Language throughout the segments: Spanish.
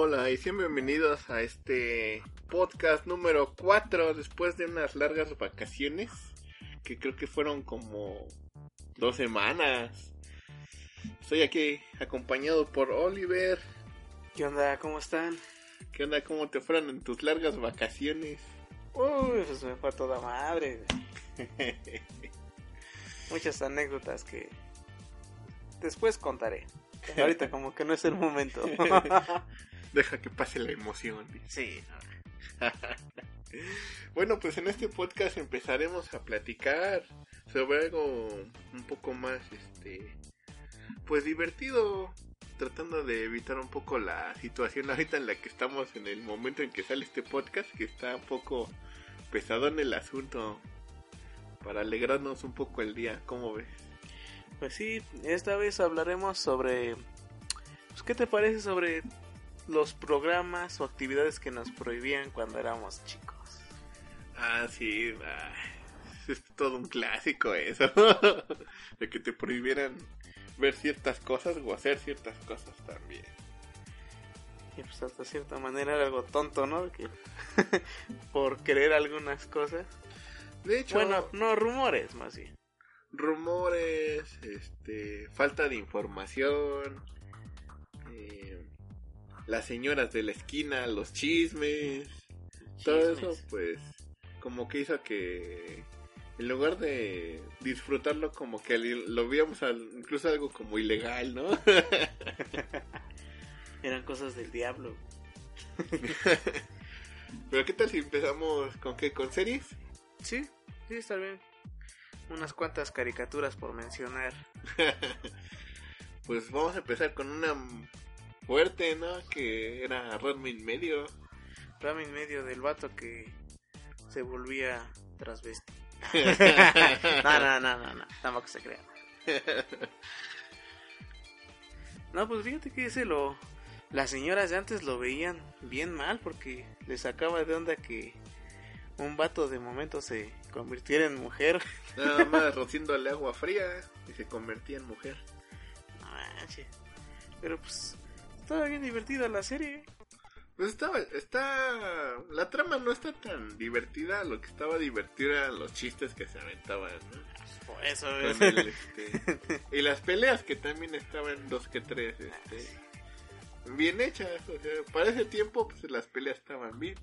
Hola y sean bienvenidos a este podcast número 4 después de unas largas vacaciones que creo que fueron como dos semanas. Estoy aquí acompañado por Oliver. ¿Qué onda? ¿Cómo están? ¿Qué onda? ¿Cómo te fueron en tus largas vacaciones? Uy, pues me fue a toda madre. Muchas anécdotas que después contaré. Ahorita como que no es el momento. Deja que pase la emoción. sí. Bueno, pues en este podcast empezaremos a platicar sobre algo un poco más, este, pues divertido, tratando de evitar un poco la situación ahorita en la que estamos en el momento en que sale este podcast, que está un poco pesado en el asunto, para alegrarnos un poco el día, ¿cómo ves? Pues sí, esta vez hablaremos sobre... Pues, ¿Qué te parece sobre los programas o actividades que nos prohibían cuando éramos chicos? Ah, sí, ah, es todo un clásico eso, de que te prohibieran ver ciertas cosas o hacer ciertas cosas también. Y pues hasta cierta manera era algo tonto, ¿no? Que por querer algunas cosas. De hecho, Bueno, no, rumores más bien. rumores, este, falta de información, eh, las señoras de la esquina, los chismes, todo eso, pues, como que hizo que en lugar de disfrutarlo, como que lo veíamos al- incluso algo como ilegal, ¿no? Eran cosas del diablo. Pero ¿qué tal si empezamos con qué? ¿Con series? Sí, sí, está bien. Unas cuantas caricaturas por mencionar. pues vamos a empezar con una fuerte, ¿no? Que era Ranma en medio. Rama en medio del vato que se volvía transvesti. no, no, no, no, no, tampoco se crean. No, pues fíjate que ese lo... Las señoras de antes lo veían bien mal porque les sacaba de onda que un vato de momento se convirtiera en mujer. Nada más rociándole agua fría y se convertía en mujer. No manches. Pero pues estaba bien divertida la serie. Pues estaba, está, la trama no está tan divertida, lo que estaba divertido eran los chistes que se aventaban, ¿no? Por eso. El, este, y las peleas que también estaban dos que tres, este, bien hechas, o sea, para ese tiempo pues las peleas estaban bien.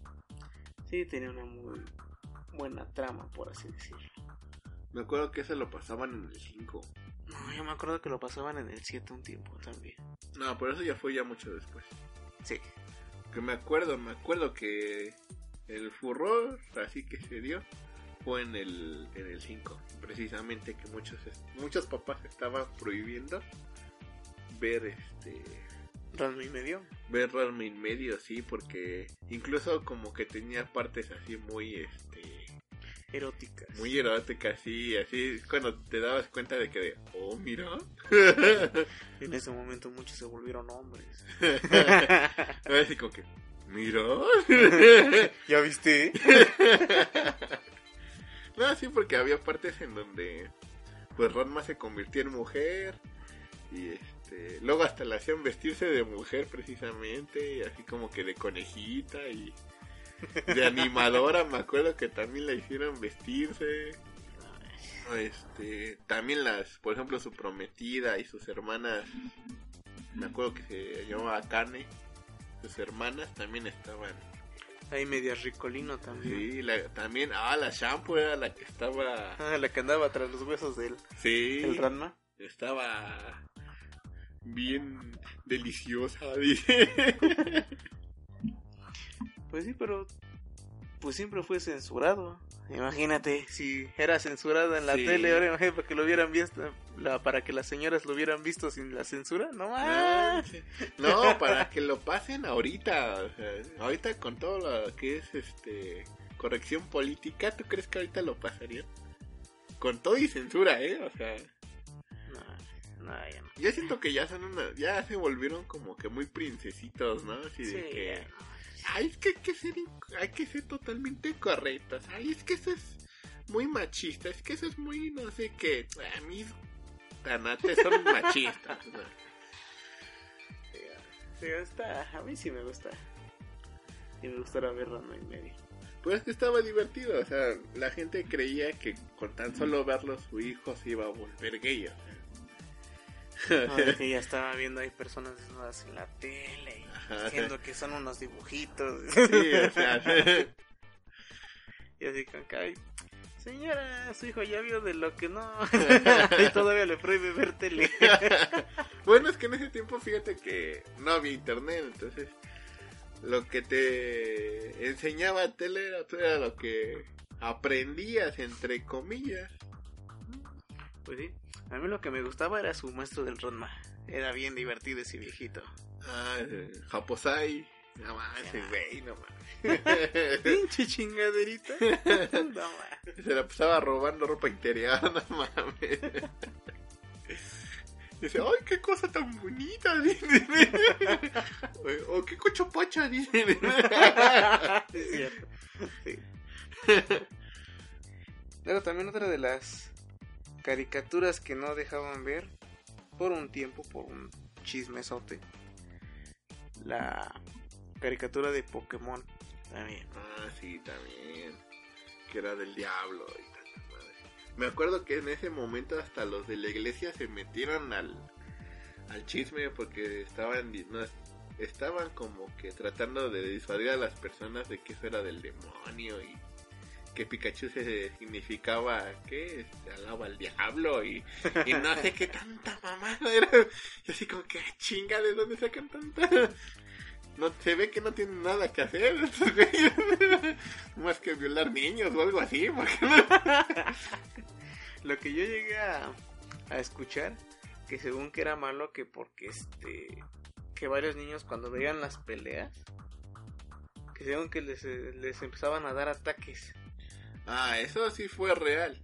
Sí, tenía una muy buena trama, por así decirlo. Me acuerdo que ese lo pasaban en el 5. No, yo me acuerdo que lo pasaban en el 7 un tiempo también. No, por eso ya fue ya mucho después. Sí. Que me acuerdo, me acuerdo que el furor así que se dio fue en el en el 5, precisamente que muchos muchos papás estaban prohibiendo ver este Ranma y medio. ver Ranma en medio, sí, porque incluso como que tenía partes así muy este Eróticas. muy eróticas, sí, así cuando te dabas cuenta de que de, oh, mira. En ese momento muchos se volvieron hombres. así como que, mira. ¿Ya viste? No, sí, porque había partes en donde pues Ranma se convirtió en mujer y este luego hasta la hacían vestirse de mujer precisamente, así como que de conejita y de animadora, me acuerdo que también la hicieron vestirse. Este, también las, por ejemplo, su prometida y sus hermanas, me acuerdo que se llamaba Carne, sus hermanas también estaban Ahí media ricolino también. Sí, la- también, ah, la shampoo era la que estaba, Ah, la que andaba tras los huesos del, sí, del Ranma. estaba bien deliciosa, dice. Pues sí, pero pues siempre fue censurado. Imagínate, si era censurado en la Sí. tele, ahora imagínate para que lo hubieran visto, la, para que las señoras lo hubieran visto sin la censura, no más. No, para que lo pasen ahorita, o sea, ahorita con todo lo que es este corrección política, ¿tú crees que ahorita lo pasarían? Con todo y censura, ¿eh? O sea, No, no, ya no. yo siento que ya son una, ya se volvieron como que muy princesitos, ¿no? Así de Sí, que, ya. Ay, es que hay que ser, hay que ser totalmente correctos, ay, es que eso es muy machista, es que eso es muy, no sé qué, a mí tanates son machistas, ¿no? Sí, a mí sí me gusta. Y me gustará ver Ranma y medio. Pues es que estaba divertido, o sea, la gente creía que con tan solo verlo su hijo se iba a volver gay. o sea. No, que ya estaba viendo ahí personas desnudas en la tele y Ajá. diciendo que son unos dibujitos. Sí, o sea, Y así con "Ay, señora, su hijo ya vio de lo que no. y todavía le prohíbe ver tele. bueno, es que en ese tiempo fíjate que no había internet, entonces lo que te enseñaba tele era, era lo que aprendías, entre comillas. Pues sí, a mí lo que me gustaba era su maestro del Ronma. Era bien divertido ese viejito. Ah, eh, Japosai. No mames, ese güey, no mames. Pinche chingaderita. No, ma. Se la pasaba robando ropa interior, no mames. Dice, ay, qué cosa tan bonita, dice. O qué cocho pacha, dice. Es cierto. Sí. Luego también otra de las caricaturas que no dejaban ver por un tiempo, por un chismesote. La caricatura de Pokémon también. Ah, sí, también. Que era del diablo y tanta madre. Me acuerdo que en ese momento hasta los de la iglesia se metieron al, al chisme porque estaban, no, estaban como que tratando de disuadir a las personas de que eso era del demonio y que Pikachu se significaba que este, alaba al diablo y, no sé qué tanta mamada era. Y así como que "Ah, chinga, ¿de dónde sacan tanta? No, se ve que no tienen nada que hacer. Más que violar niños o algo así. Lo que yo llegué a, a escuchar, que según que era malo, que porque este. que varios niños cuando veían las peleas, que según que les, eh, les empezaban a dar ataques. Ah, eso sí fue real.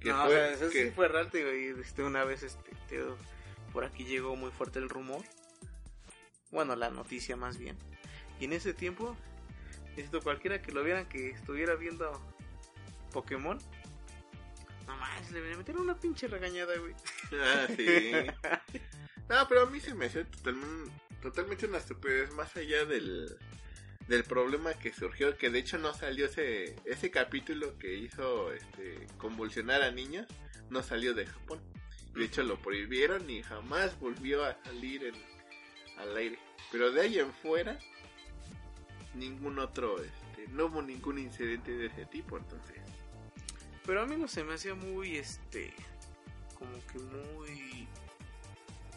Que no, fue, o sea, eso que- sí fue real, te digo, y este, una vez este, te por aquí llegó muy fuerte el rumor. Bueno, la noticia más bien. Y en ese tiempo, necesito cualquiera que lo vieran que estuviera viendo Pokémon. No más, le metieron una pinche regañada, güey. Ah, sí. No, pero a mí se me hace totalmente, totalmente una estupidez más allá del, del problema que surgió, que de hecho no salió ese, ese capítulo que hizo este, convulsionar a niños, no salió de Japón. De hecho lo prohibieron y jamás volvió a salir en- al aire. Pero de ahí en fuera, ningún otro, este, no hubo ningún incidente de ese tipo, entonces. Pero a mí no se me hacía muy, este, como que muy...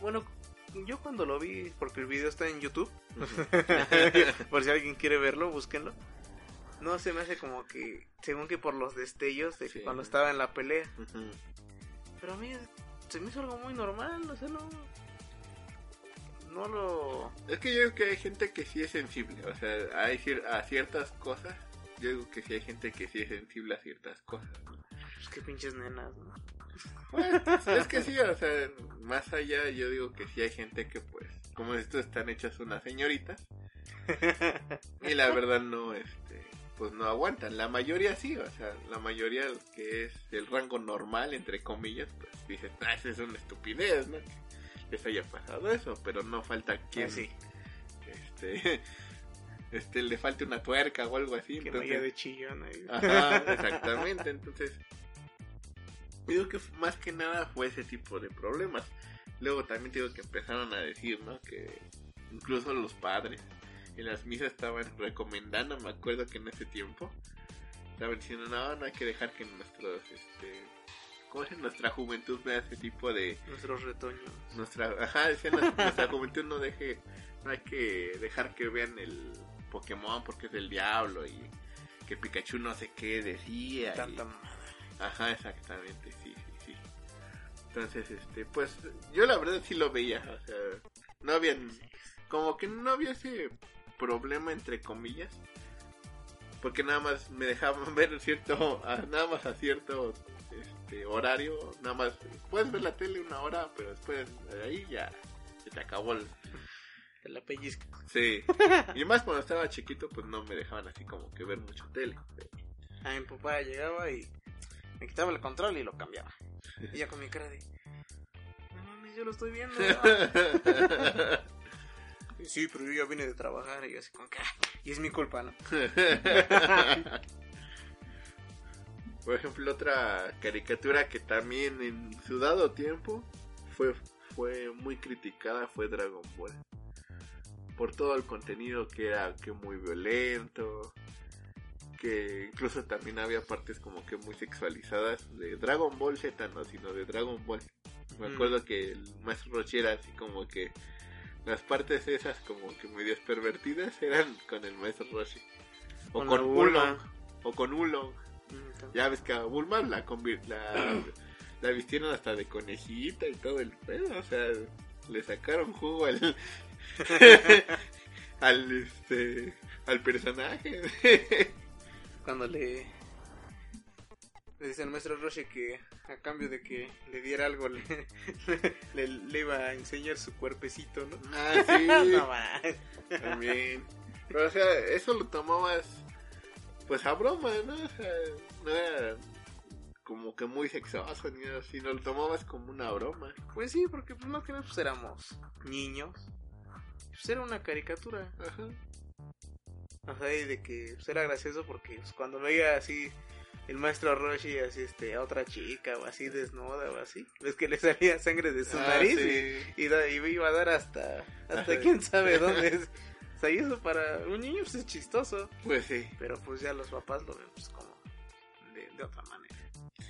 Bueno, yo cuando lo vi, porque el video está en YouTube, por si alguien quiere verlo, búsquenlo. No se me hace como que, según que por los destellos de Sí. cuando estaba en la pelea. Pero a mí se me hizo algo muy normal, o sea, no... No lo... Es que yo creo que hay gente que sí es sensible, o sea, hay a ciertas cosas, yo digo que sí hay gente que sí es sensible a ciertas cosas. Pues qué pinches nenas, ¿no? Pues, es que sí, o sea, más allá yo digo que sí hay gente que pues, como esto están hechas unas señoritas, y la verdad no, este, pues no aguantan, la mayoría sí, o sea, la mayoría que es el rango normal, entre comillas, pues dicen, ah, esa es una estupidez, ¿no? Que les haya pasado eso, pero no falta quien Así, este este le falte una tuerca o algo así que entonces- de chillón ahí. Ajá, exactamente entonces digo que más que nada fue ese tipo de problemas luego también digo que empezaron a decir no que incluso los padres en las misas estaban recomendando me acuerdo que en ese tiempo estaban diciendo no no hay que dejar que nuestros este ¿cómo es? nuestra juventud vea ese tipo de Nuestros retoños. nuestra ajá decían nuestra, juventud no deje no hay que dejar que vean el Pokémon porque es del diablo y que Pikachu no sé qué decía y- Tanta madre. Ajá exactamente sí sí sí entonces este pues yo la verdad sí lo veía o sea no había como que no había ese problema entre comillas porque nada más me dejaban ver cierto nada más a cierto este horario nada más puedes ver la tele una hora pero después de ahí ya se te acabó el la pellizca. sí y más cuando estaba chiquito pues no me dejaban así como que ver mucho tele A mi papá llegaba y me quitaba el control y lo cambiaba. Y ya con mi cara de... No mames, yo lo estoy viendo. Sí, pero yo ya vine de trabajar y yo así como que, "Ah, y es mi culpa, ¿no? Por ejemplo, otra caricatura que también en su dado tiempo fue, fue muy criticada fue Dragon Ball. Por todo el contenido que era que muy violento, que incluso también había partes como que muy sexualizadas de Dragon Ball Z, no, sino de Dragon Ball. Me Ujú. acuerdo que el maestro Rochi era así como que las partes esas como que medias pervertidas eran con el maestro Roshi. O Con con. O con Oolong. Mm, Ya ves que a Bulma la, la, la vistieron hasta de conejita y todo el pedo. O sea, le sacaron jugo al, al, este, al personaje. Cuando le, le dice al maestro Roche que a cambio de que le diera algo le, le, le iba a enseñar su cuerpecito, ¿no? ah, sí. No. También. Pero, o sea, eso lo tomabas, pues a broma, ¿no? O sea, no era como que muy sexoso ni nada, sino lo tomabas como una broma. Pues sí, porque pues más que nada pues éramos niños. Pues era una caricatura. Ajá. O sea, y de que pues, era gracioso porque pues, cuando veía así el maestro Roshi así este a otra chica o así desnuda o así, ves que le salía sangre de su Ah, nariz sí. y, y, da- y iba a dar hasta hasta Ajá. quién sabe dónde es. O sea, y eso para un niño pues, es chistoso, Pues sí. pero pues ya los papás lo ven pues como de, de otra manera.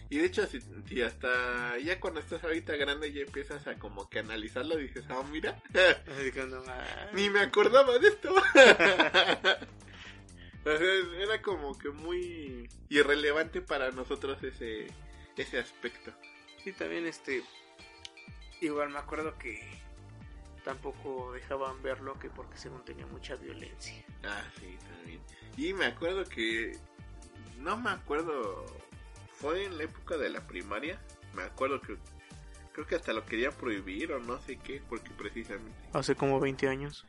Y de hecho, si, si hasta ya cuando estás ahorita grande ya empiezas a como que analizarlo, dices, ah, mira, que no, ah, ni me acordaba de esto. Era como que muy irrelevante para nosotros ese, ese aspecto. Sí, también este. Igual me acuerdo que tampoco dejaban verlo que porque según tenía mucha violencia. Ah, sí, también. Y me acuerdo que. No me acuerdo. Fue en la época de la primaria. Me acuerdo que. Creo que hasta lo quería prohibir o no sé qué, porque precisamente. Hace como 20 años.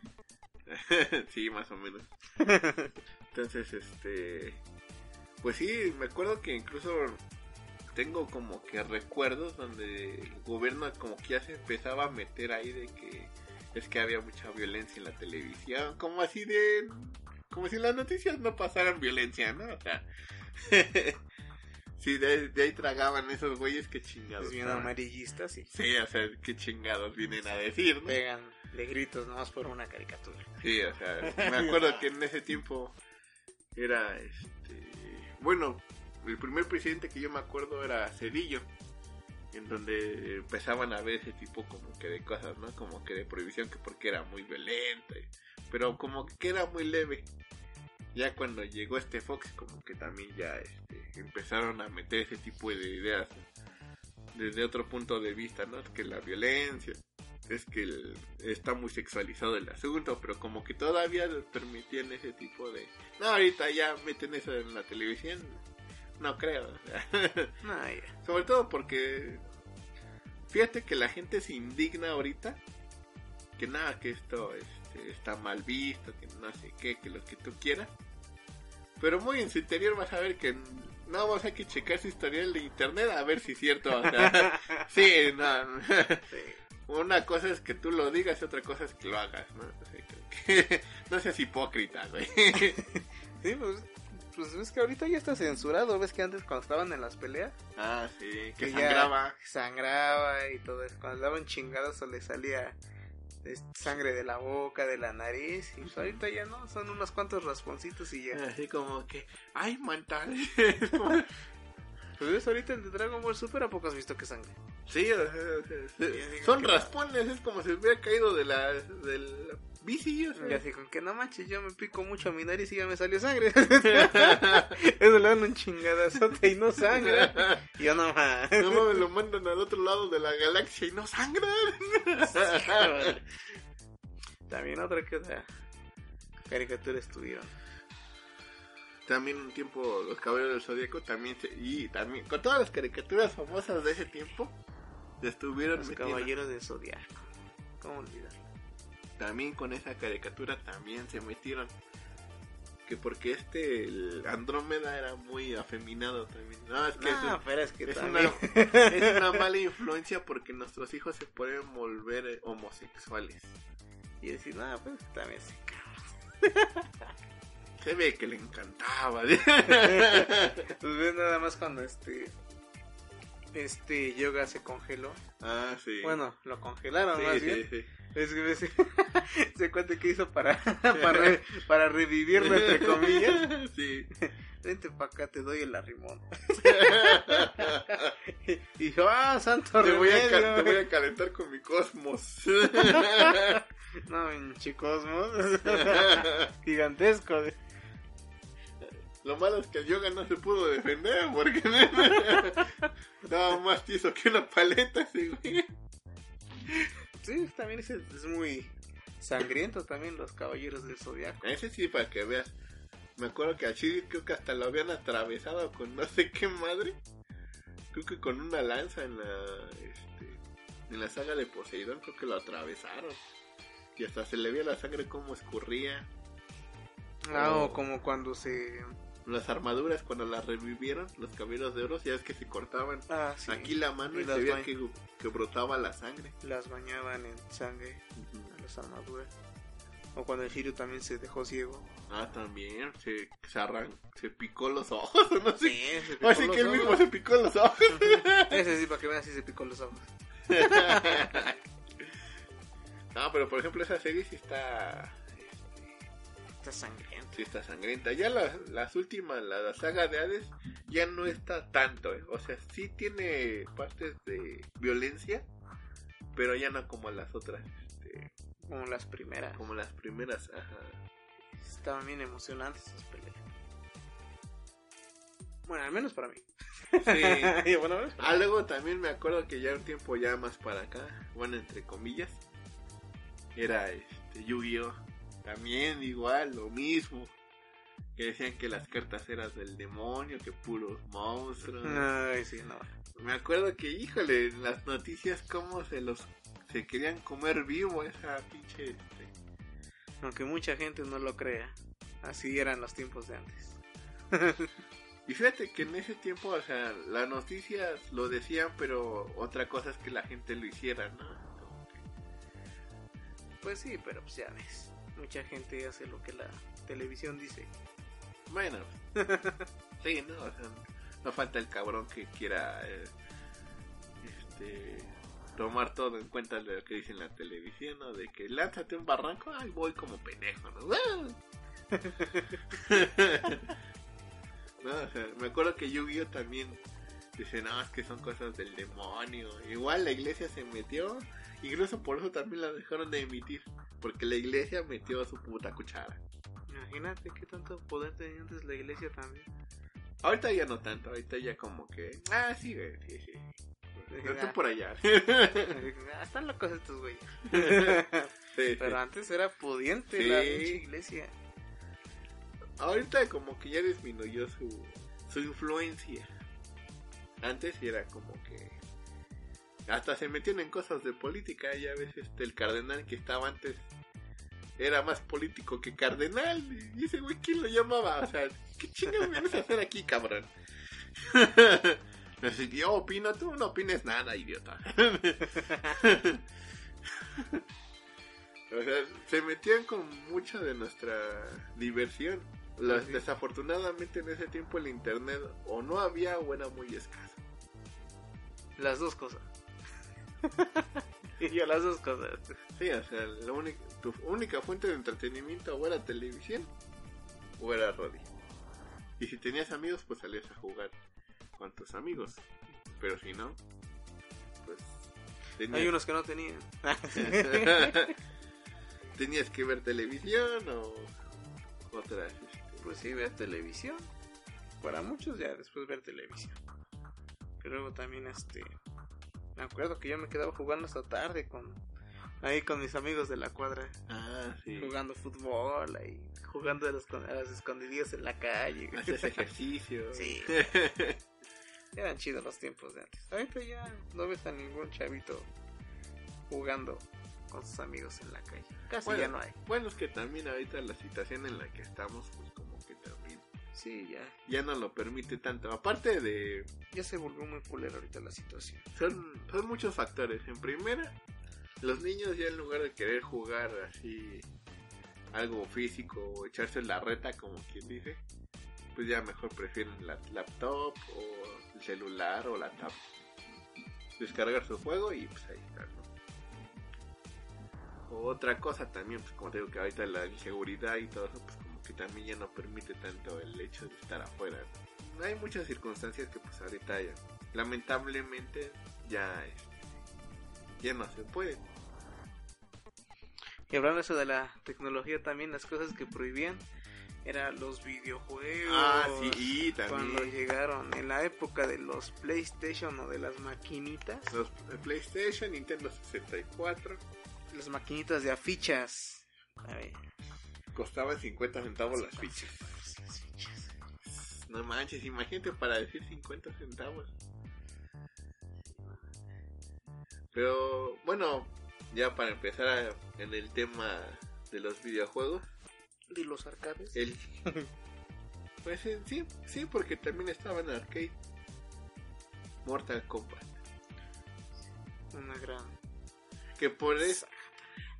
sí, más o menos. Entonces, este. Pues sí, me acuerdo que incluso tengo como que recuerdos donde el gobierno como que ya se empezaba a meter ahí de que es que había mucha violencia en la televisión, como así de como si en las noticias no pasaran violencia, ¿no? O sea, sí, de, de ahí tragaban esos güeyes que chingados. Bien estaban. amarillista, sí. Sí, o sea, qué chingados vienen a decir, ¿no? Pegan de gritos nomás por una caricatura. Sí, o sea, me acuerdo que en ese tiempo era este. Bueno, el primer presidente que yo me acuerdo era Cedillo, en donde empezaban a ver ese tipo como que de cosas, ¿no? Como que de prohibición, que porque era muy violento, pero como que era muy leve. Ya cuando llegó este Fox, como que también ya este, empezaron a meter ese tipo de ideas desde otro punto de vista, ¿no? Que la violencia, es que el- está muy sexualizado el asunto, pero como que todavía permitían ese tipo de... No, ahorita ya meten eso en la televisión, no creo. No, ya. Sobre todo porque... Fíjate que la gente se indigna ahorita, que nada, que esto este, está mal visto, que no sé qué, que lo que tú quieras. Pero muy en su interior vas a ver que no vamos a que checar su historial de internet a ver si es cierto. O sea, sí, no, Sí. Una cosa es que tú lo digas y otra cosa es que lo hagas, ¿no? O sea, creo que no seas hipócrita, güey. Sí, pues, pues ves que ahorita ya está censurado. Ves que antes cuando estaban en las peleas, Ah, sí, que sangraba. sangraba y todo eso. Cuando daban chingadas o le salía este, sangre de la boca, de la nariz. Y pues ahorita ya no, son unos cuantos rasponcitos y ya. Así como que, ay, mental. Pues ves ahorita de Dragon Ball Super, ¿a poco has visto que sangre? sí, o sea, se- Ya digo son raspones, es como si hubiera caído de la, de la bici, o sea. Y así con que no manches, yo me pico mucho a mi nariz y ya me salió sangre. Eso le dan un chingadazote y no sangra. Y yo no más. No mames, lo mandan al otro lado de la galaxia y no sangran. También otra que otra caricatura estuvieron. También un tiempo los caballeros del zodiaco también se- y también con todas las caricaturas famosas de ese tiempo se estuvieron Los metiendo. caballeros de Zodiaco. ¿Cómo olvidarlo? también con esa caricatura también se metieron que porque este el Andrómeda era muy afeminado también no es que es, pero es que es también. una, es una mala influencia porque nuestros hijos se pueden volver eh, homosexuales Y decir, no, pues también sí. Se ve que le encantaba. pues nada más cuando este este yoga se congeló. Ah, sí. Bueno, lo congelaron sí, más sí, bien. sí. Es que ese, se cuenta que hizo para para, para revivirlo entre comillas. Sí. Vente para acá, te doy el arrimón. y dijo, ah, santo Te voy, a te voy a calentar con mi cosmos. No, chicos, gigantesco. Lo malo es que el yoga no se pudo defender porque estaba más tieso que una paleta ese güey. Sí, también es, es muy sangriento también los caballeros del zodiaco. Ese sí, para que veas. Me acuerdo que a Shiri creo que hasta lo habían atravesado con no sé qué madre. Creo que con una lanza en la este, en la saga de Poseidón creo que lo atravesaron. Y hasta se le veía la sangre como escurría. Ah, Oh. o como cuando se... Las armaduras cuando las revivieron, los caballeros de oro, ya es que se cortaban Ah, sí. aquí la mano Y y, se veía que, que brotaba la sangre. Las bañaban en sangre a las armaduras. O cuando el Shiryu también se dejó ciego. Ah, también, se, se, arran- se picó los ojos, no sé. se picó Así los que él ojos. mismo se picó los ojos. Ese sí, para que vean si se picó los ojos. no, pero por ejemplo esa serie sí está, Está sangriento. Sí está sangrienta. Ya las, las últimas, la, la saga de Hades, ya no está tanto. eh. O sea, sí tiene partes de violencia, pero ya no como las otras, este, Como las primeras. como las primeras. Ajá. Estaban bien emocionantes esas peleas. Bueno, al menos para mí. Sí. Bueno, menos para Ah, luego también me acuerdo que ya un tiempo ya más para acá, bueno, entre comillas, era este Yu-Gi-Oh! También igual, lo mismo. Que decían que las cartas eran del demonio, que puros monstruos. Ay, sí, no. Me acuerdo que, híjole, en las noticias cómo se los se querían comer vivo esa pinche este, Aunque mucha gente no lo crea. Así eran los tiempos de antes. Y fíjate que en ese tiempo, o sea, las noticias lo decían, pero otra cosa es que la gente lo hiciera, ¿no? Pues sí, pero pues ya ves. Mucha gente hace lo que la televisión dice. Bueno, sí, no, o sea, no falta el cabrón que quiera eh, este tomar todo en cuenta de lo que dice en la televisión, ¿no? De que lánzate un barranco, ay, voy como pendejo, ¿no? no, o sea, me acuerdo que Yu-Gi-Oh también dice, no, es que son cosas del demonio. Igual la iglesia se metió, incluso por eso también la dejaron de emitir, porque la iglesia metió su puta cuchara. Imagínate qué tanto poder tenía antes la iglesia también. Ahorita ya no tanto, ahorita ya como que. Ah, sí, güey, sí, sí. No tú por allá. Ah, Están locos estos güeyes. Sí, Pero sí. antes era pudiente Sí. la iglesia. Ahorita como que ya disminuyó su, su influencia. Antes era como que. Hasta se metían en cosas de política. Ya ves, este, el cardenal que estaba antes era más político que cardenal. Y ese güey, ¿quién lo llamaba? O sea, ¿qué chingados vienes a hacer aquí, cabrón? Así, yo opino, tú no opines nada, idiota. o sea, se metían con mucha de nuestra diversión. Las- Sí. Desafortunadamente en ese tiempo el internet o no había o era muy escaso. Las dos cosas. y yo las dos cosas. Sí, o sea, la única, tu única fuente de entretenimiento o era televisión o era radio. Y si tenías amigos, pues salías a jugar con tus amigos. Pero si no, pues tenías, Hay unos que no tenían. tenías que ver televisión o otras. este, pues sí, ver televisión. Para muchos ya después ver televisión. Pero luego también este... Me acuerdo que yo me quedaba jugando hasta tarde con... Ahí con mis amigos de la cuadra. Ah, sí. Jugando fútbol ahí. Jugando a, los, a las en la calle. Haces ejercicio. Sí. Eran chidos los tiempos de antes. Ahorita ya no ves a ningún chavito jugando con sus amigos en la calle. Casi Bueno. ya no hay. Bueno, es que también ahorita la situación en la que estamos, pues como Sí, ya. ya no lo permite tanto. Aparte de, Ya se volvió muy culera ahorita la situación. son, son muchos factores. En primera, Los niños ya en lugar de querer jugar así algo físico o echarse la reta como quien dice, pues ya mejor prefieren la laptop o el celular o la tablet. Descargar su juego y pues ahí está, ¿no? Otra cosa también, pues como te digo que ahorita la inseguridad y todo eso, pues como que también ya no permite tanto el hecho de estar afuera. ¿no? Hay muchas circunstancias que pues ahorita ya, lamentablemente ya, este, ya no se puede. Y hablando eso de la tecnología también, las cosas que prohibían eran los videojuegos. Ah, sí, también. Cuando llegaron en la época de los PlayStation o de las maquinitas. Los el PlayStation, Nintendo 64, Las maquinitas de afichas. A ver. Costaban 50 centavos las fichas. No manches, imagínate para decir 50 centavos. Pero bueno, ya para empezar a- en el tema de los videojuegos, De los arcades. el pues sí, sí, porque también estaba en arcade. Mortal Kombat, Una gran. que por eso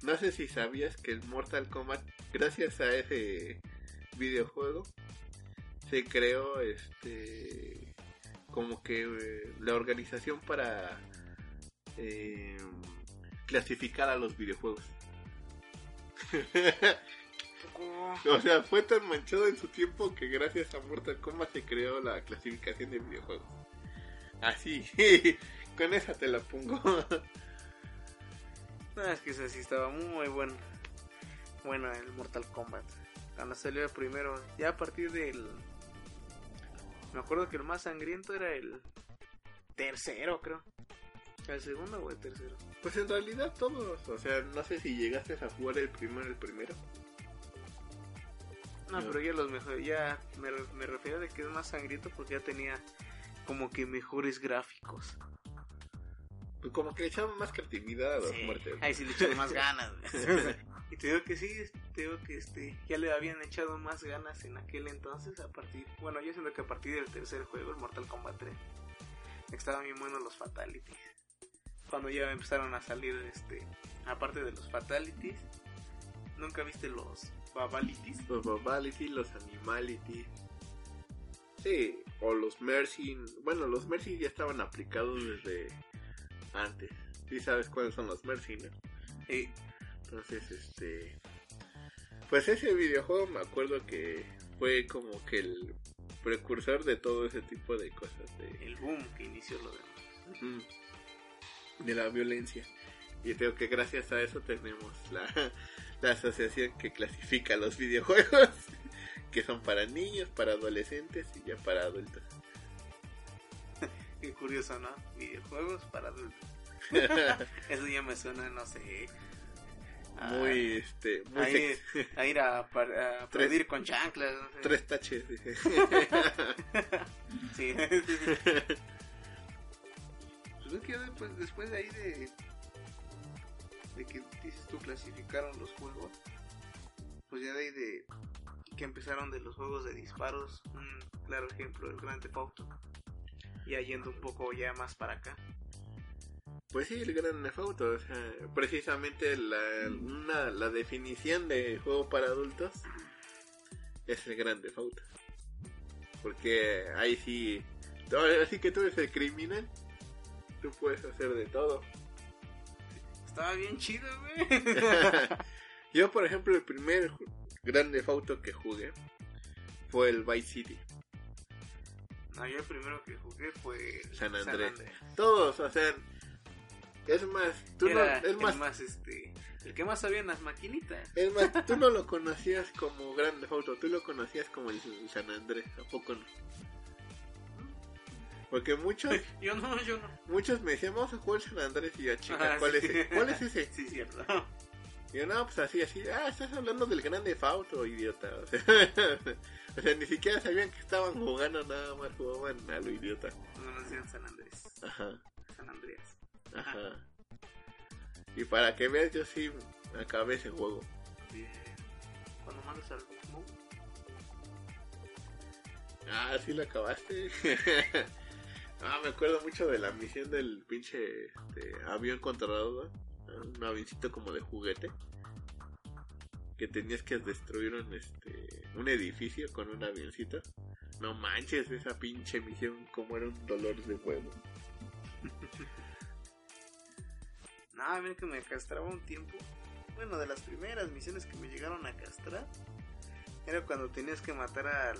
no sé si sabías que el Mortal Kombat gracias a ese videojuego se creó este como que eh, la organización para eh, clasificar a los videojuegos. o sea, fue tan manchado en su tiempo que gracias a Mortal Kombat se creó la clasificación de videojuegos. Así, con esa te la pongo. No, es que ese sí estaba muy bueno. Bueno, el Mortal Kombat. Cuando salió el primero. Ya a partir del. Me acuerdo que el más sangriento era el tercero, creo. ¿El segundo o el tercero? Pues en realidad todos, o sea, no sé si llegaste a jugar el primero, el primero. No, No. pero ya los mejores. Ya me, me refiero de que es más sangriento porque ya tenía como que mejores gráficos. Pues como que le echaban más creatividad a los Sí, muertes. Ahí sí le echaron más ganas. y te digo que sí, te digo que este, ya le habían echado más ganas en aquel entonces a partir, bueno, yo siento que a partir del tercer juego, el Mortal Kombat 3, estaban bien buenos los fatalities. Cuando ya empezaron a salir, este, aparte de los fatalities, nunca viste los babalities. Los Babality, los Animality. Sí, o los Mercy. Bueno, los Mercy ya estaban aplicados desde antes. Sí sabes cuáles son los Mercy, ¿no? Entonces, este... Pues ese videojuego me acuerdo que fue como que el precursor de todo ese tipo de cosas. De, el boom que inició lo demás. De la violencia. Y creo que gracias a eso tenemos la, la asociación que clasifica los videojuegos, que son para niños, para adolescentes y ya para adultos. Qué curioso, ¿no? Videojuegos para adultos. Eso ya me suena, no sé. a- Muy, este, muy a, ir, a ir a, a aplaudir con chanclas. no sé. Tres taches, dije. Sí, sí, sí. Pues es que después de ahí de, de que dices tú clasificaron los juegos, pues ya de ahí de que empezaron de los juegos de disparos, un claro ejemplo, el Grand Theft Auto, ya yendo un poco ya más para acá. Pues sí, el Gran Theft Auto, o sea, precisamente la, una, la definición de juego para adultos es el Gran Theft Auto. Porque ahí sí, así que tú eres el criminal, tú puedes hacer de todo. Estaba bien chido, güey. Yo, por ejemplo, el primer ju- Grand Theft Auto que jugué fue el Vice City. No, yo el primero que jugué fue San Andrés. Todos, o sea, es más, tú no, Era es el más, más este, el que más sabía en las maquinitas. Es más, tú no lo conocías como Grand Theft Auto, tú lo conocías como el San Andrés, ¿a poco no? Porque muchos, Yo no, yo no. muchos me decían, vamos a jugar San Andrés y yo, chica, Ah, ¿cuál sí. es ese? ¿Cuál es ese? Sí, cierto. Y yo, no, pues así, así, ah, estás hablando del Grand Theft Auto, idiota. O sea, o sea, ni siquiera sabían que estaban jugando, nada más jugaban a lo idiota. No nos decían San Andrés. Ajá, San Andreas. ajá. Y para que veas, yo sí acabé ese juego. Bien. Cuando mandas al mismo. Ah, sí lo acabaste. ah, me acuerdo mucho de la misión del pinche este, avión controlador. Un avioncito como de juguete que tenías que destruir un este un edificio con un avioncito. No manches, esa pinche misión como era un dolor de huevo. no, a mí que me castraba un tiempo. Bueno, de las primeras misiones que me llegaron a castrar era cuando tenías que matar al,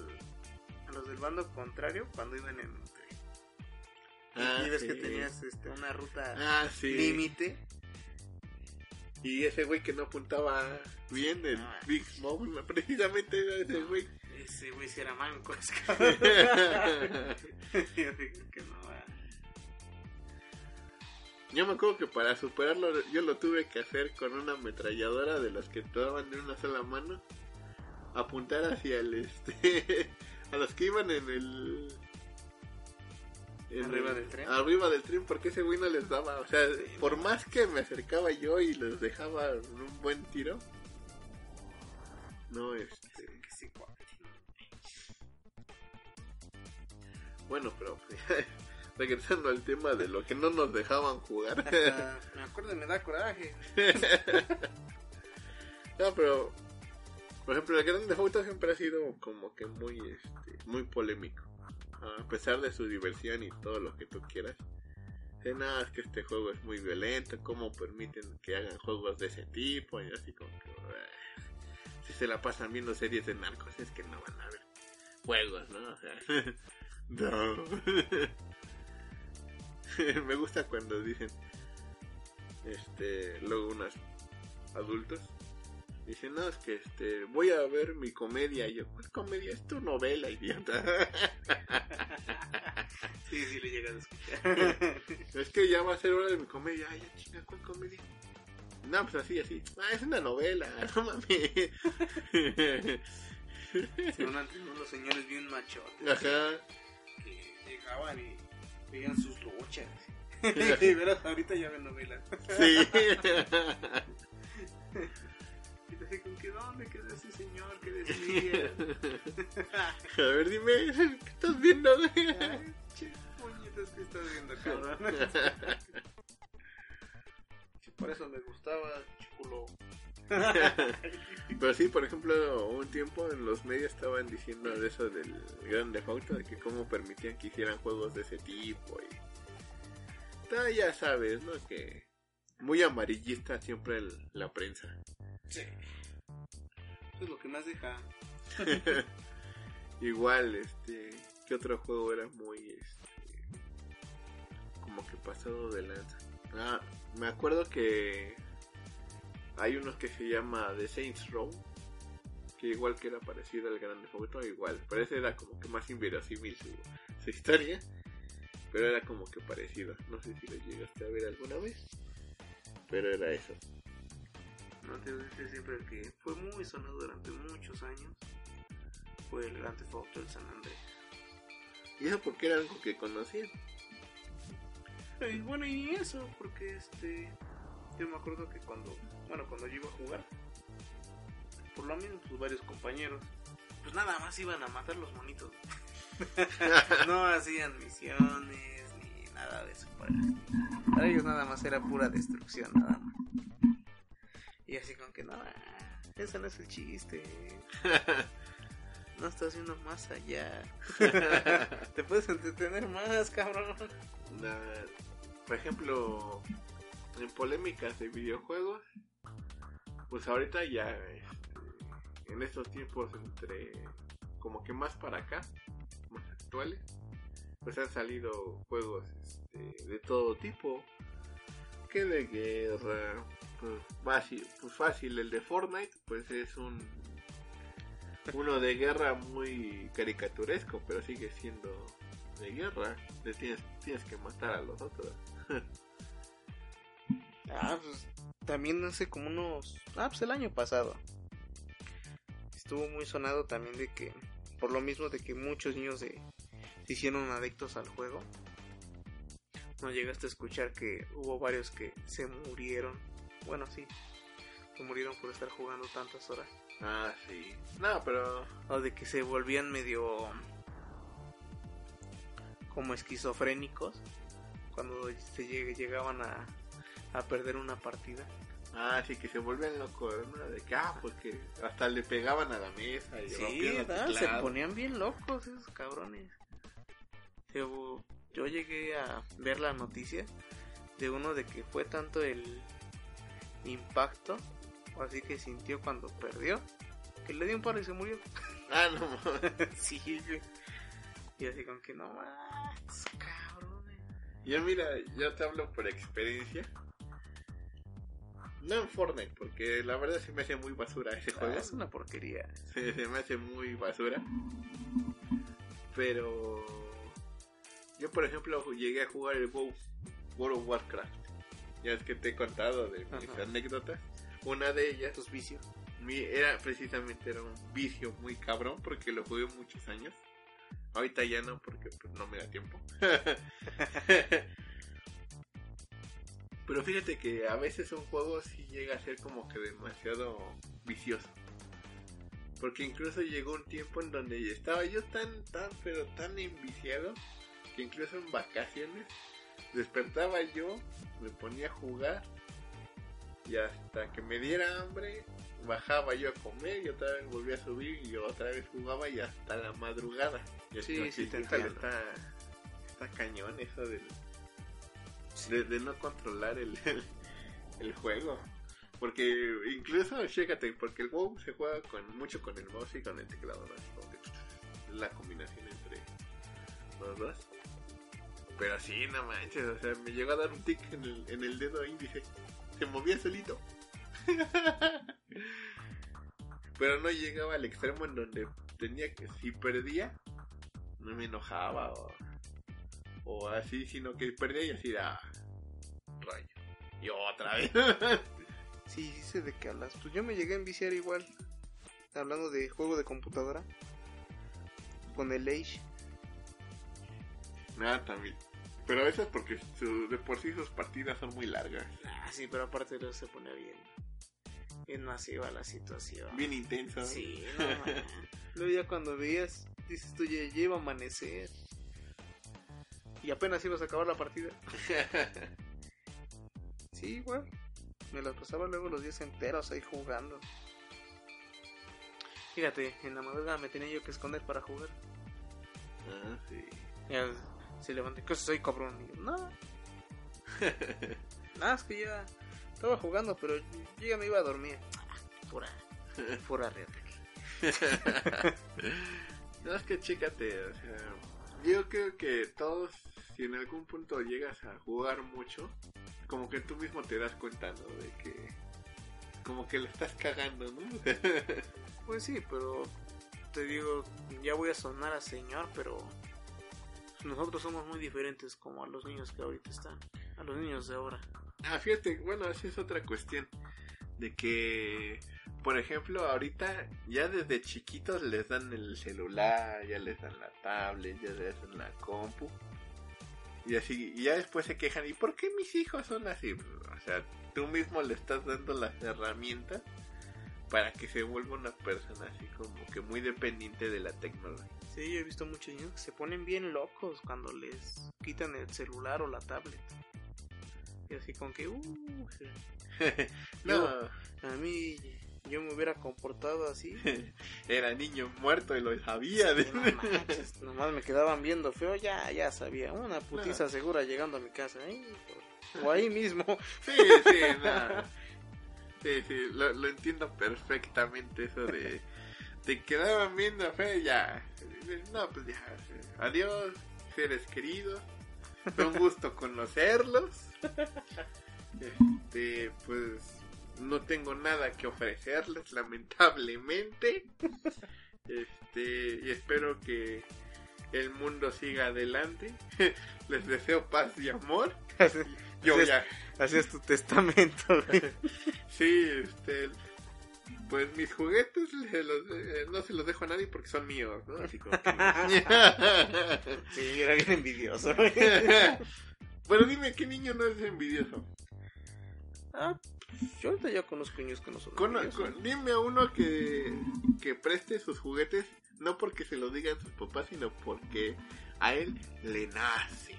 a los del bando contrario cuando iban en Ah, y ves que tenías este, una ruta Ah, sí. límite. Y ese güey que no apuntaba bien, el Ah. Big Smoke, precisamente era ese güey. Ese güey si era manco, es cabrón. Yo digo que no, ah. Yo me acuerdo que para superarlo yo lo tuve que hacer con una ametralladora de las que te daban de una sola mano. Apuntar hacia el este a los que iban en el ¿Arriba el- del tren? Arriba del tren porque ese güey no les daba, o sea, Sí, por no. más que me acercaba yo y les dejaba un buen tiro. No este, bueno, pero regresando al tema de lo que no nos dejaban jugar. Hasta me acuerdo me da coraje. no, pero por ejemplo, el Grand Theft Auto siempre ha sido como que muy este, muy polémico. A pesar de su diversión y todo lo que tú quieras. De nada, es que este juego es muy violento, cómo permiten que hagan juegos de ese tipo y así como que "Ah, si se la pasan viendo series de narcos es que no van a ver juegos, ¿no? O sea, no. Me gusta cuando dicen este luego unos adultos dicen no es que este voy a ver mi comedia y yo ¿cuál comedia? es tu novela idiota Sí, sí le llegas a escuchar. es que ya va a ser hora de mi comedia ay ya chinga ¿cuál comedia? no pues así así ah es una novela no mames van entre unos señores bien machotes ajá que llegaban y veían sus luchas. y verás, ahorita ya ven novelas. sí ¿con qué dónde quedó ese señor que decía? a ver dime ¿qué estás viendo? Ay, che, puñetas que estás viendo, cabrón. Sí, por eso me gustaba, chulo. Pero sí, por ejemplo, un tiempo en los medios estaban diciendo de eso del Grand Theft Auto, de que cómo permitían que hicieran juegos de ese tipo y... Ta, ya sabes, ¿no? Que muy amarillista siempre el- la prensa. Sí. Lo que más deja. Igual, este... ¿Qué otro juego era muy, este... Como que pasado de lanza? Ah, me acuerdo que... Hay unos que se llama The Saints Row. Que igual que era parecido al Grand Theft Auto, igual. Pero ese era como que más inverosímil su, su historia. Pero era como que parecido. No sé si lo llegaste a ver alguna vez. Pero era eso. No te decir siempre el que fue muy sonado durante muchos años. Fue el Grand Theft Auto del San Andrés. Y eso porque era algo que conocía. Y bueno, y eso, porque este. Yo me acuerdo que cuando. Bueno, cuando yo iba a jugar. Por lo menos, pues varios compañeros. Pues nada más iban a matar los monitos. no hacían misiones ni nada de eso para, para ellos nada más era pura destrucción nada más y así con que no ese no es el chiste no estás haciendo más allá. Te puedes entretener más cabrón. Por ejemplo, en polémicas de videojuegos, pues ahorita ya, este, en estos tiempos entre, como que más para acá, más actuales, pues han salido juegos este, de todo tipo, que de guerra, pues fácil, pues fácil, el de Fortnite, pues es un uno de guerra muy caricaturesco, pero sigue siendo de guerra, le tienes, tienes que matar a los otros. Ah, pues también hace como unos... Ah, pues el año pasado. Estuvo muy sonado también de que... Por lo mismo de que muchos niños se, se hicieron adictos al juego. No llegaste a escuchar que hubo varios que se murieron. Bueno, sí. Se murieron por estar jugando tantas horas. Ah, sí. No, pero O de que se volvían medio... Como esquizofrénicos. Cuando se lleg- llegaban a a perder una partida. Ah, sí, que se vuelven locos, ¿no? De que, ah, porque hasta le pegaban a la mesa y Sí, rompían se ponían bien locos esos cabrones. Yo, yo llegué a ver la noticia de uno de que fue tanto el impacto, o así que sintió cuando perdió, que le dio un paro y se murió. Ah, no, mames. sí, güey. Y así con que no más, cabrones. Yo mira, yo te hablo por experiencia. No en Fortnite, porque la verdad se me hace muy basura ese Ah, juego. es una porquería. Se me hace muy basura. Pero yo por ejemplo llegué a jugar el WoW, World of Warcraft. Ya es que te he contado de mis Ajá. anécdotas. Una de ellas Tus vicios. mi- era precisamente era un vicio muy cabrón porque lo jugué muchos años. Ahorita ya no porque pues, no me da tiempo. Pero fíjate que a veces un juego sí llega a ser como que demasiado vicioso. Porque incluso llegó un tiempo en donde estaba yo tan, tan, pero tan enviciado que incluso en vacaciones despertaba yo, me ponía a jugar y hasta que me diera hambre bajaba yo a comer y otra vez volvía a subir y otra vez jugaba y hasta la madrugada. Y Sí, sí, te está, está cañón eso del, de, de no controlar el, el, el juego. Porque incluso, chécate, porque el WoW se juega con mucho con el mouse y con el teclado, ¿no? La combinación entre los dos. Pero sí, no manches, o sea, me llegó a dar un tic en el, en el dedo índice. Se movía solito. Pero no llegaba al extremo en donde tenía que, si perdía, no me enojaba o, o así, sino que perdía y así, ah, rayo. Y otra vez. Sí, sí sé de qué hablas. Pues yo me llegué a enviciar igual. Hablando de juego de computadora. Con el Age. Nada, también. Pero eso es porque su- de por sí sus partidas son muy largas. Ah, sí, pero aparte luego se pone bien. Bien masiva la situación. Bien intensas. Sí, no. Luego ya cuando veías, dices tú, ya, ya iba a amanecer. Y apenas ibas a acabar la partida. Sí, igual. Me las pasaba luego los días enteros ahí jugando. Fíjate, en la madrugada me tenía yo que esconder para jugar. Ah, sí. Ya se levantó, ¿qué soy cabrón? Y yo, no. Nada, es que ya estaba jugando, pero yo ya me iba a dormir. Pura, pura reta. No, es que chécate, o sea, yo creo que todos, si en algún punto llegas a jugar mucho, como que tú mismo te das cuenta, ¿no? De que, como que lo estás cagando, ¿no? Pues sí, pero te digo, ya voy a sonar a señor, pero nosotros somos muy diferentes como a los niños que ahorita están, a los niños de ahora. ah, fíjate, bueno, esa es otra cuestión, de que, por ejemplo, ahorita ya desde chiquitos les dan el celular, ya les dan la tablet, ya les dan la compu. Y así, y ya después se quejan, ¿y por qué mis hijos son así? O sea, tú mismo le estás dando las herramientas para que se vuelva una persona así como que muy dependiente de la tecnología. Sí, yo he visto muchos niños que se ponen bien locos cuando les quitan el celular o la tablet. Y así con que, uh, no, a mí yo me hubiera comportado así. era niño muerto y lo sabía. Sí, no manches, nomás me quedaban viendo feo, ya, ya sabía. Una putiza segura llegando a mi casa, ¿eh? O ahí mismo. Sí, sí, no. Sí, sí, lo, lo entiendo perfectamente eso de... Te quedaban viendo fe, ya. No, pues ya. Adiós, seres queridos. Fue un gusto conocerlos. Este, pues no tengo nada que ofrecerles, lamentablemente. Este, y espero que el mundo siga adelante. Les deseo paz y amor. Yo Así es- ya, Así es tu testamento. Sí, este. Pues mis juguetes los- eh, no se los dejo a nadie porque son míos, ¿no? Así como que- Sí, era bien envidioso, güey. Pero dime, ¿qué niño no es envidioso? Ah, yo ahorita ya conozco niños que no son Con- envidiosos. con- dime a uno que, que preste sus juguetes, no porque se lo digan sus papás, sino porque a él le nace.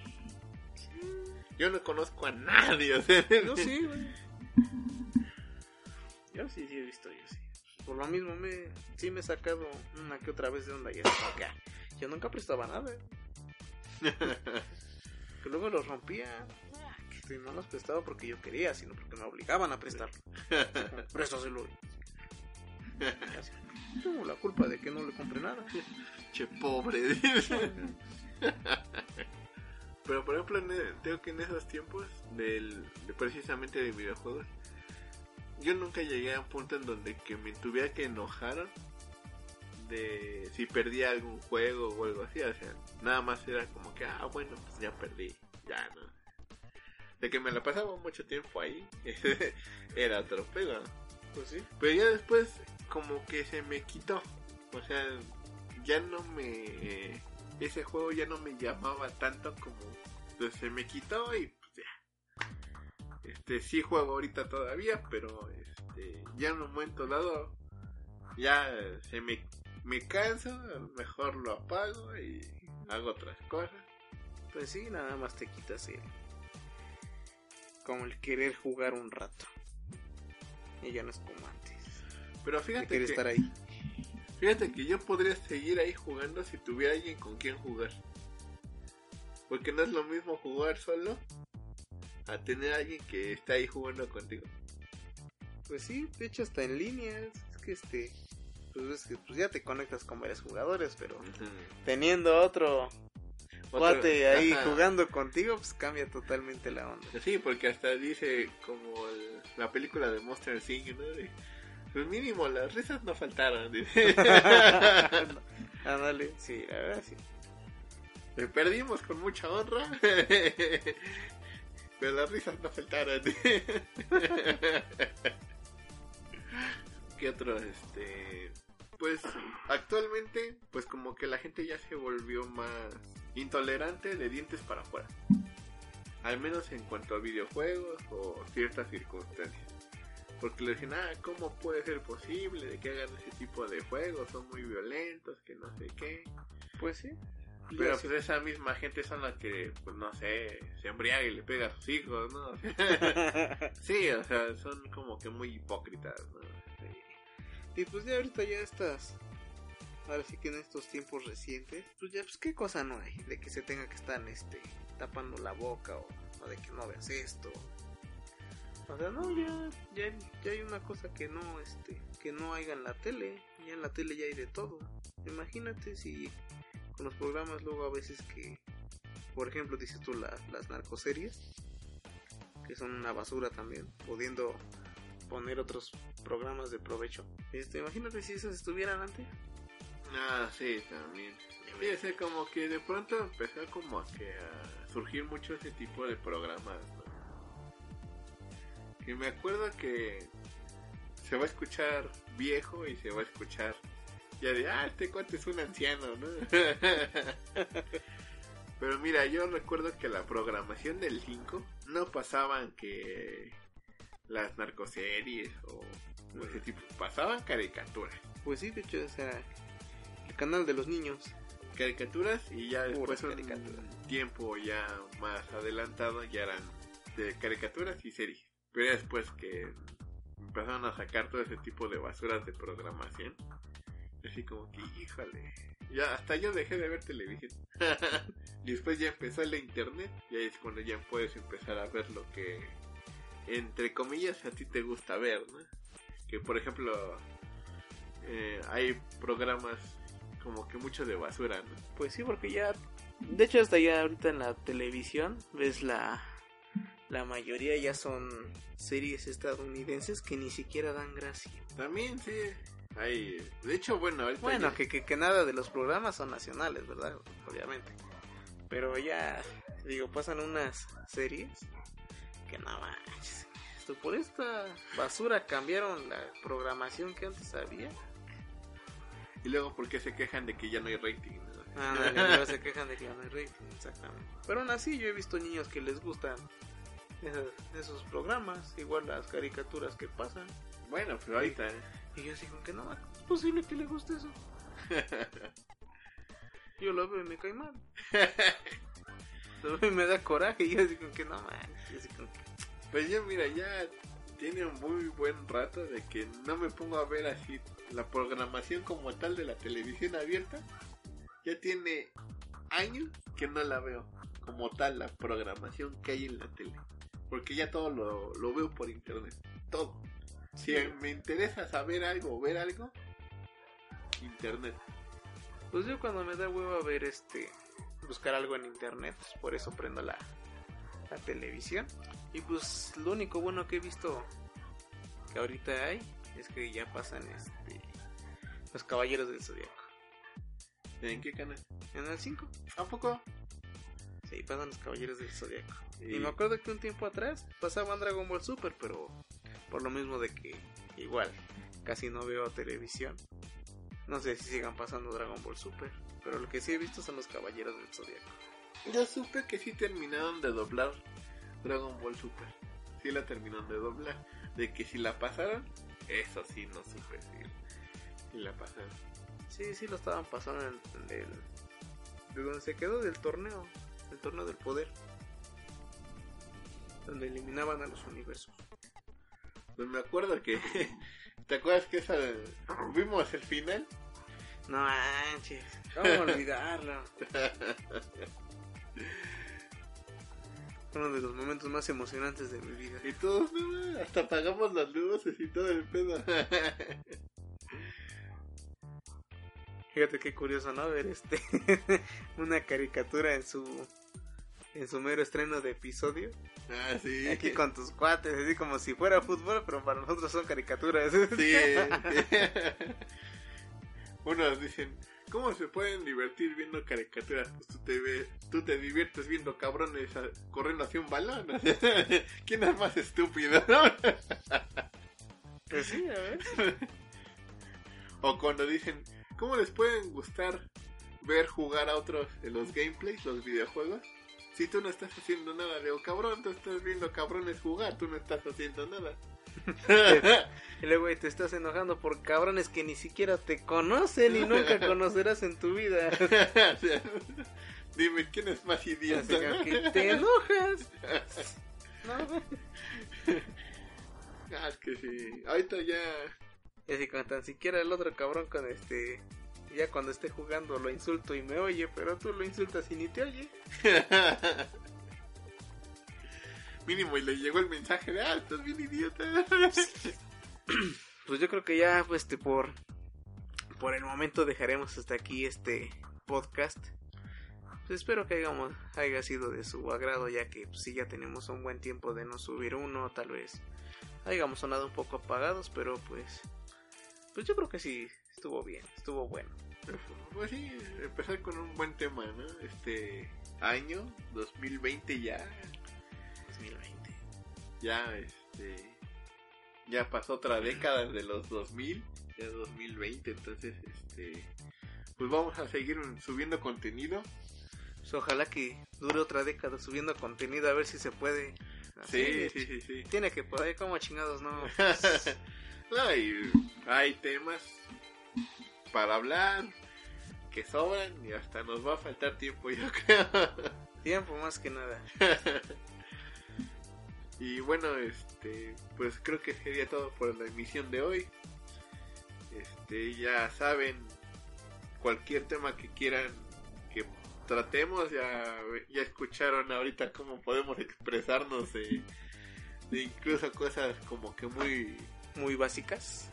Yo no conozco a nadie, o sea, Yo sí, güey. Yo sí, sí he visto, yo sí. Por lo mismo, me, sí me he sacado una que otra vez de onda y es que, ah, yo nunca prestaba nada. Que luego los rompía. Que no los prestaba porque yo quería, sino porque me obligaban a prestarlo. Préstaselo. Tengo la culpa de que no le compré nada. Che, pobre. Pero por ejemplo, e- tengo que en esos tiempos del, de precisamente de videojuegos, yo nunca llegué a un punto en donde que me tuviera que enojar de si perdía algún juego o algo así. O sea, nada más era como que, ah, bueno, pues ya perdí, ya no. De que me la pasaba mucho tiempo ahí, era otro pedo. Pues sí. Pero ya después como que se me quitó. O sea, ya no me... Ese juego ya no me llamaba tanto como... Entonces se me quitó y pues. Este, sí juego ahorita todavía, pero este, ya en un momento dado ya se me, me canso, mejor lo apago y hago otras cosas. Pues sí, nada más te quitas el. Como el querer jugar un rato. Y ya no es como antes. Pero fíjate que, estar ahí. fíjate que yo podría seguir ahí jugando si tuviera alguien con quien jugar. Porque no es lo mismo jugar solo a tener alguien que está ahí jugando contigo. Pues sí, de hecho hasta en línea. Es es que este. Pues ves que pues ya te conectas con varios jugadores, pero teniendo otro Otro- cuate ahí ajá. jugando contigo, pues cambia totalmente la onda. Sí, porque hasta dice como el- la película de Monster Inc. ¿no? De, pues mínimo las risas no faltaron. dice. Ándale, sí, la verdad sí. Me perdimos con mucha honra. Pero las risas no faltaron. ¿Qué otro? Este. Pues actualmente, pues como que la gente ya se volvió más intolerante de dientes para afuera. Al menos en cuanto a videojuegos o ciertas circunstancias. Porque le dicen, ah, ¿cómo puede ser posible de que hagan ese tipo de juegos? Son muy violentos, que no sé qué. Pues sí. Pero pues esa misma gente son las que, pues no sé, se embriaga y le pega a sus hijos, ¿no? sí, o sea, son como que muy hipócritas, ¿no? Sí. Y pues ya ahorita ya estás. Ahora sí que en estos tiempos recientes, pues ya pues qué cosa no hay de que se tenga que estar este tapando la boca o, o de que no veas esto. O sea, no, ya, ya, ya hay una cosa que no, este, que no haya en la tele. Ya en la tele ya hay de todo. Imagínate si los programas luego a veces que, por ejemplo, dices tú la- las narcoseries, que son una basura también, pudiendo poner otros programas de provecho. Este, imagínate si esas estuvieran antes. Ah, sí, también. Sea, como que de pronto empezó como a, que a surgir mucho ese tipo de programas. Que me acuerdo que se va a escuchar viejo y se va a escuchar ya de, ah, este cuate es un anciano, ¿no? Pero mira, yo recuerdo que la programación del 5 no pasaban que las narcoseries o, o ese tipo, pasaban caricaturas. Pues sí, de hecho ese era el canal de los niños. caricaturas y ya después un tiempo ya más adelantado ya eran de caricaturas y series. Pero después que empezaron a sacar todo ese tipo de basuras de programación, así como que, híjole, ya hasta yo dejé de ver televisión. y después ya empezó la internet y ahí es cuando ya puedes empezar a ver lo que, entre comillas, a ti te gusta ver, ¿no? Que por ejemplo, eh, hay programas como que mucho de basura, ¿no? Pues sí, porque ya, de hecho hasta ya ahorita en la televisión ves la, la mayoría ya son series estadounidenses que ni siquiera dan gracia. También sí. Hay, de hecho, bueno, Bueno, ya- que, que, que nada de los programas son nacionales, ¿verdad? Obviamente. Pero ya, digo, pasan unas series que no manches. Esto, por esta basura cambiaron la programación que antes había. y luego porque se quejan de que ya no hay rating. ¿no? Ah, no, luego se quejan de que ya no hay rating, exactamente. Pero aún así yo he visto niños que les gustan esos, esos programas, igual las caricaturas que pasan. Bueno, pero ahorita. Y yo así como que no, es posible que le guste eso. Yo lo veo y me cae mal. lo veo y me da coraje. Y yo así como que no manches. Así como que... Pues ya, mira, ya tiene un muy buen rato de que no me pongo a ver así la programación como tal de la televisión abierta. Ya tiene años que no la veo como tal la programación que hay en la tele. Porque ya todo lo, lo veo por internet. Todo. Si me interesa saber algo o ver algo, internet. Pues yo cuando me da huevo a ver este buscar algo en internet, pues por eso prendo la, la televisión. Y pues lo único bueno que he visto que ahorita hay es que ya pasan este los caballeros del zodiaco. ¿En qué canal? En el 5. ¿A poco? Sí, pasan los caballeros del zodiaco. Sí. Y me acuerdo que un tiempo atrás pasaban Dragon Ball Super, pero por lo mismo de que igual casi no veo televisión. No sé si sigan pasando Dragon Ball Super, pero lo que sí he visto son los caballeros del zodiaco. Yo supe que sí terminaron de doblar Dragon Ball Super. Sí la terminaron de doblar. De que si la pasaron, eso sí no supe si, la pasaron. Sí, sí lo estaban pasando en, en el de donde se quedó del torneo, el torneo del poder. Donde eliminaban a los universos. Pues me acuerdo que. ¿Te acuerdas que esa. Vimos el final? No manches, ¿cómo olvidarlo? Uno de los momentos más emocionantes de mi vida. Y todos, no, hasta apagamos las luces y todo el pedo. Fíjate qué curioso, ¿no? Ver este una caricatura en su en su mero estreno de episodio. ah, sí. Aquí con tus cuates, así como si fuera fútbol, pero para nosotros son caricaturas. Sí. Unos dicen, ¿cómo se pueden divertir viendo caricaturas? Pues tú te, ves, tú te diviertes viendo cabrones corriendo hacia un balón. ¿Quién es más estúpido? no? Pues sí, a ver. o cuando dicen, ¿cómo les pueden gustar ver jugar a otros en los gameplays, los videojuegos? Si tú no estás haciendo nada, digo, cabrón, tú estás viendo cabrones jugar, tú no estás haciendo nada. Y luego güey, te estás enojando por cabrones que ni siquiera te conocen y nunca conocerás en tu vida. Dime, ¿quién es más idiota? que te enojas. No. Ah, es que sí. Ahorita ya. Y así como tan siquiera el otro cabrón con este... Ya cuando esté jugando lo insulto y me oye, pero tú lo insultas y ni te oye. Mínimo, y le llegó el mensaje de, ah, estás bien idiota. Pues yo creo que ya, pues, este, por, por el momento dejaremos hasta aquí este podcast. Pues espero que hayamos, haya sido de su agrado, ya que pues, sí ya tenemos un buen tiempo de no subir uno, tal vez hayamos sonado un poco apagados, pero pues, pues yo creo que sí estuvo bien, estuvo bueno. Pues sí, empezar con un buen tema, ¿no? Este año 2020 ya. 2020. Ya, este. Ya pasó otra década de los 2000. Ya 2020, entonces, este. Pues vamos a seguir subiendo contenido. Pues ojalá que dure otra década subiendo contenido, a ver si se puede. Sí, sí, sí, sí. Tiene que poder, como chingados, no. hay, hay temas para hablar que sobran y hasta nos va a faltar tiempo, yo creo. Tiempo más que nada. y bueno, este, pues creo que sería todo por la emisión de hoy. Este, ya saben, cualquier tema que quieran que tratemos, ya, ya escucharon ahorita cómo podemos expresarnos de, de incluso cosas como que muy, Muy básicas.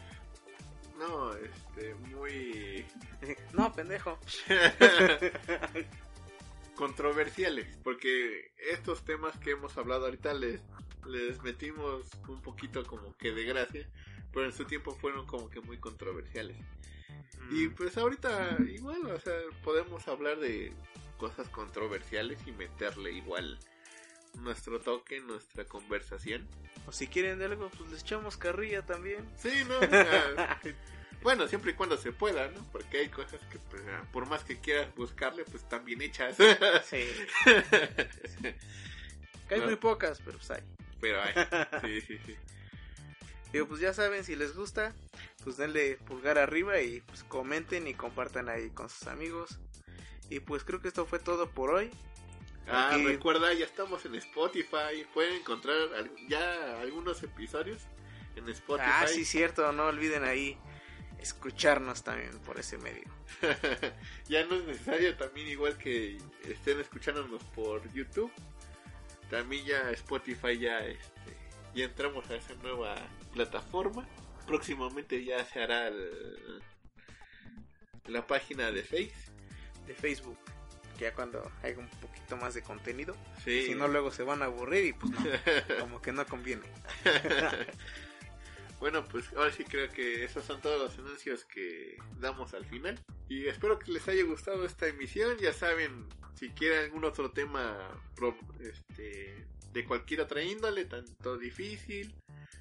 No, este, muy No, pendejo. controversiales, porque estos temas que hemos hablado ahorita les, les metimos un poquito como que de gracia, pero en su tiempo fueron como que muy controversiales. Y pues ahorita igual, o sea, podemos hablar de cosas controversiales y meterle igual nuestro toque, nuestra conversación. O si quieren de algo, pues les echamos carrilla también. Sí, ¿no? Bueno, siempre y cuando se pueda, ¿no? Porque hay cosas que, pues, por más que quieras buscarle, pues están bien hechas. Sí. Que hay No. muy pocas, pero pues hay. Pero hay. Sí, sí, sí. Digo, pues ya saben, si les gusta, pues denle pulgar arriba y pues comenten y compartan ahí con sus amigos. Y pues creo que esto fue todo por hoy. Ah, Aquí- recuerda, ya estamos en Spotify. Pueden encontrar ya algunos episodios en Spotify. Ah, sí, cierto, no olviden ahí escucharnos también por ese medio. ya no es necesario también igual que estén escuchándonos por YouTube. También ya Spotify ya este ya entramos a esa nueva plataforma. Próximamente ya se hará el- la página de Face. De Facebook, ya cuando haya un poquito más de contenido. Sí. Si no, luego se van a aburrir y pues no, como que no conviene. Bueno, pues ahora sí creo que esos son todos los anuncios que damos al final. Y espero que les haya gustado esta emisión. Ya saben, si quieren algún otro tema este, de cualquier otra índole, tanto difícil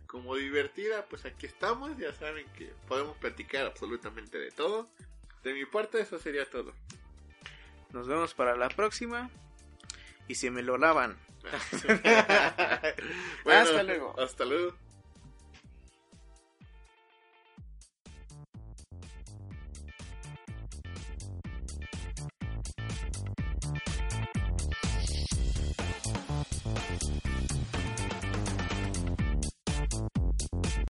como divertida, pues aquí estamos. Ya saben que podemos platicar absolutamente de todo. De mi parte, eso sería todo. Nos vemos para la próxima. Y se me lo lavan. Bueno, Hasta luego. Hasta luego.